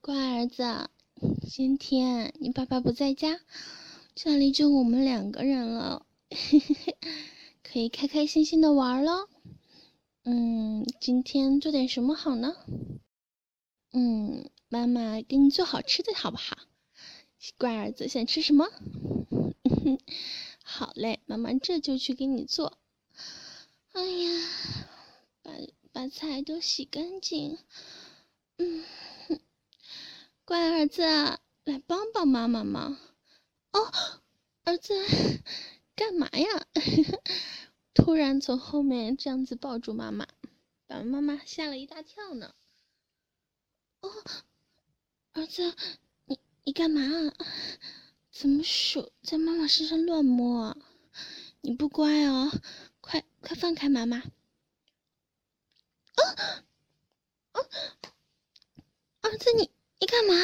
乖儿子，今天你爸爸不在家，家里就我们两个人了，可以开开心心的玩了。嗯，今天做点什么好呢？嗯，妈妈给你做好吃的好不好？乖儿子想吃什么？好嘞，妈妈这就去给你做。哎呀，把把菜都洗干净。嗯，乖儿子，来帮帮妈妈嘛。哦，儿子，干嘛呀？突然从后面这样子抱住妈妈，把妈妈吓了一大跳呢。哦，儿子，你你干嘛？怎么手在妈妈身上乱摸？你不乖哦，快快放开妈妈！啊啊！儿子，你你干嘛？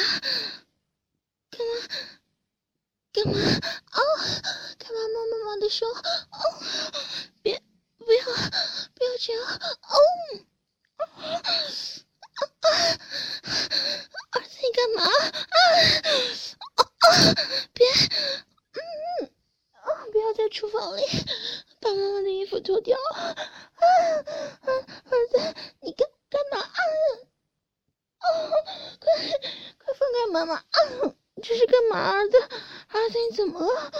干嘛？干嘛？哦，干嘛摸妈妈的手？哦，别不要不要这样！哦，啊啊！儿子，你干嘛？啊啊！别，嗯啊！不要在厨房里把妈妈的衣服脱掉！啊啊！儿子，你干干嘛？啊！哦，快放开妈妈！啊，这是干嘛？儿子，儿子你怎么了？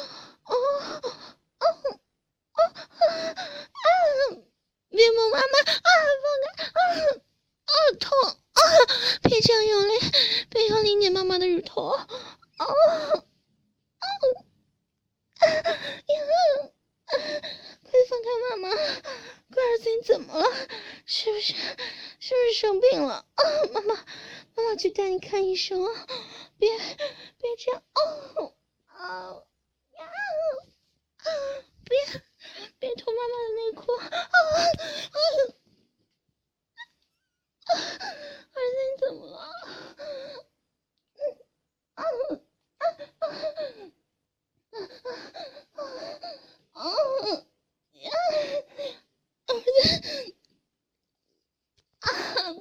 哦哦啊啊！别摸妈妈！啊，放开！啊啊痛！啊，别这样用力，别用力捏妈妈的乳头哦啊呀！快放开妈妈！乖儿子，你怎么了？是不是是不是生病了？啊，妈妈，妈妈去带你看医生啊！别别这样！哦啊呀！别别脱妈妈的内裤！啊啊！儿子，你怎么了？嗯啊啊啊啊啊啊！呀，儿子，啊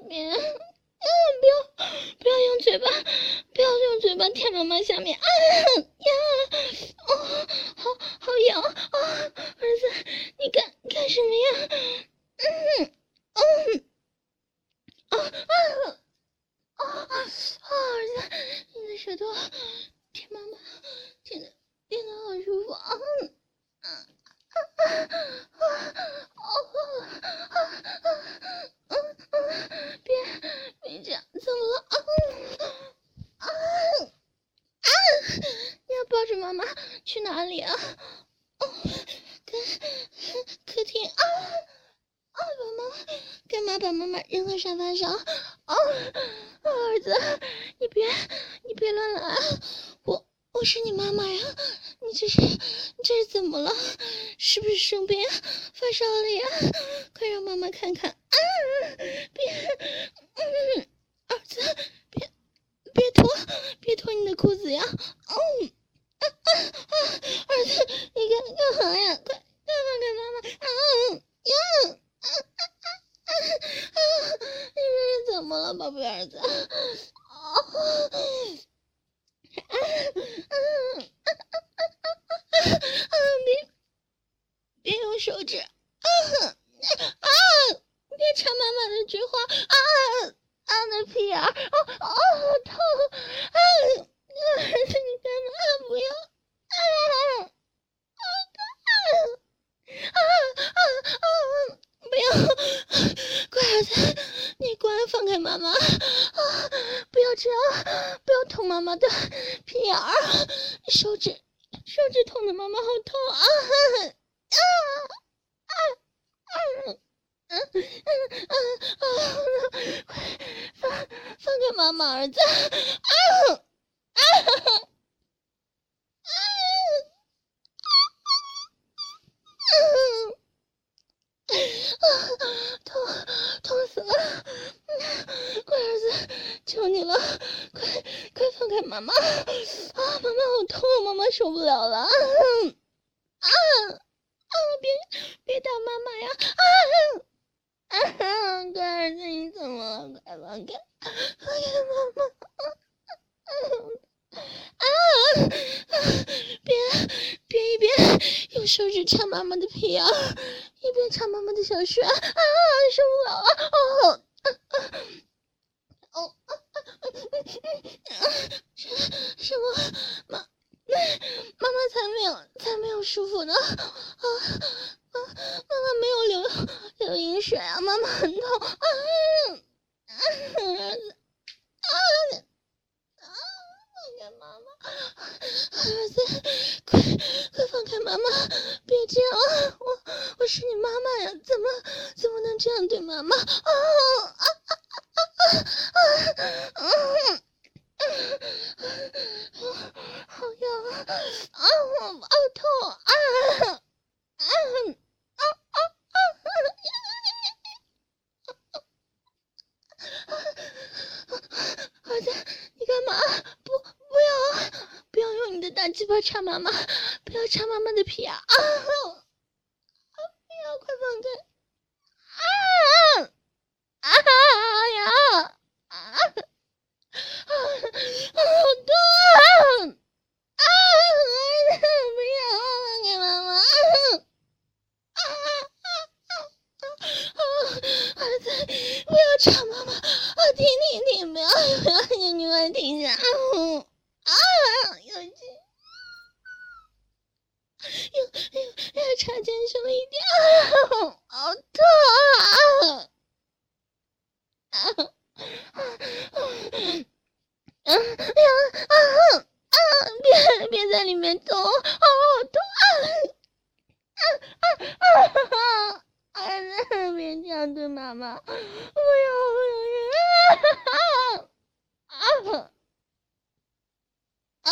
别，啊不要不要用嘴巴，不要用妈妈下面，啊呀，哦，好好痒啊！儿子，你干干什么呀？嗯嗯，啊啊啊啊！儿子，你的舌头舔妈妈，舔的舔的好舒服啊！啊。啊啊啊啊啊啊啊！别别这样，怎么了？啊啊啊！你要抱着妈妈去哪里啊？哦，跟客厅啊啊！妈妈干嘛把妈妈扔到沙发上？啊，儿子，你别你别乱来，我。我是你妈妈呀，你这是你这是怎么了？是不是生病发烧了呀？快让妈妈看看！啊，别，嗯，儿子，别别脱，别脱你的裤子呀！哦，儿子，你干干啥呀？快快放开妈妈！啊呀！啊啊啊啊！你这是怎么了，宝贝儿子？啊！啊啊啊啊！别别用手指！啊啊！别插妈妈的菊花！啊啊！那屁眼儿！哦哦，痛！啊！儿子，你干嘛要！啊啊啊啊啊！不要！乖儿子，你乖，放开妈妈！啊！不要这样！不要捅妈妈的屁眼儿！手指，手指捅的妈妈好痛啊！啊啊啊！啊啊啊！快放放开妈妈，儿子！啊啊！啊，痛，痛死了！乖儿子，求你了，快快放开妈妈！啊，妈妈好痛，妈妈受不了了！啊啊，别别打妈妈呀！啊啊，乖儿子你怎么了？快放开！放开妈妈！啊啊！别别一边用手指掐妈妈的皮啊，一边掐妈妈的小穴啊！受不了了！哦哦什什么？妈妈妈才没有才没有舒服呢！啊啊！妈妈没有流流饮水啊！妈妈很痛啊！儿子啊！儿子，快快放开妈妈！别这样啊！我我是你妈妈呀，怎么怎么能这样对妈妈？啊啊啊啊啊啊！好痒啊！啊，好痛啊！啊啊啊啊！儿子，你干嘛？不。不要啊！不要用你的大鸡巴插妈妈，不要插妈妈的皮啊！啊！不要，快放开！啊啊呀！啊啊！好痛！啊！不要放开妈妈！啊啊啊！儿子，不要插妈妈！啊，停停停！不要不要，你你快停下！插进去了一点，好痛啊！啊啊啊！啊啊！别别在里面动，好痛啊！啊啊啊！儿子，别这样对妈妈，不要不要！啊啊！啊啊！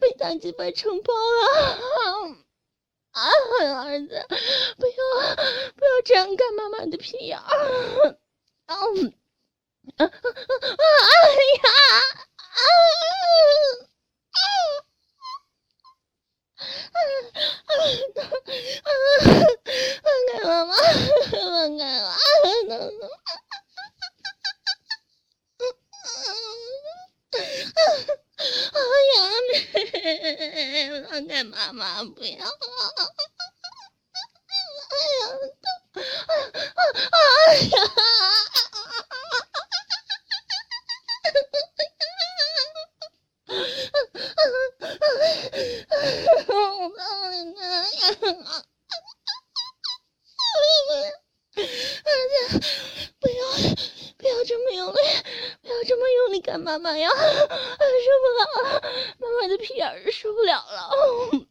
呀！鸡巴承包了啊！儿子，不要不要这样干妈妈的屁呀！啊！啊啊啊！呀！啊！啊不要！哎呀，疼！哎呀！妈妈呀，受不了了，妈妈的屁眼受不了了。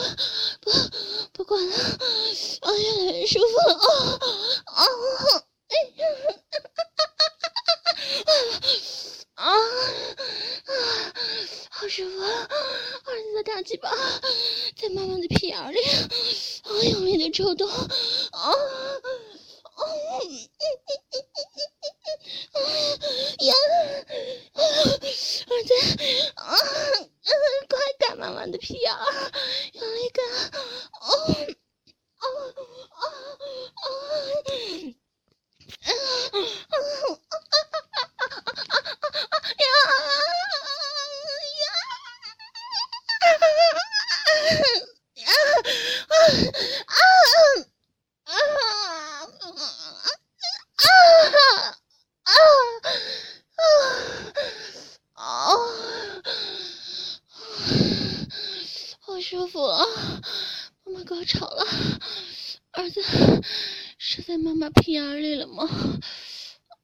不不管了，啊，越来越舒服了，啊啊，哎呀，啊啊，好舒服，儿子的大鸡巴在妈妈的屁眼里，好用力的抽动，啊。哦，呀，儿子，啊，快干妈妈的屁眼，用力干，哦，哦，哦，哦，高潮了，儿子射在妈妈屁眼里了吗？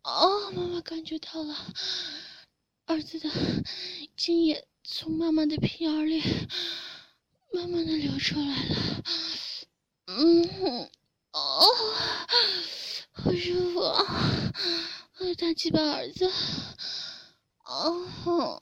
哦，妈妈感觉到了，儿子的精液从妈妈的屁眼里慢慢的流出来了。嗯，哦，好舒服啊！大鸡巴儿子，哦，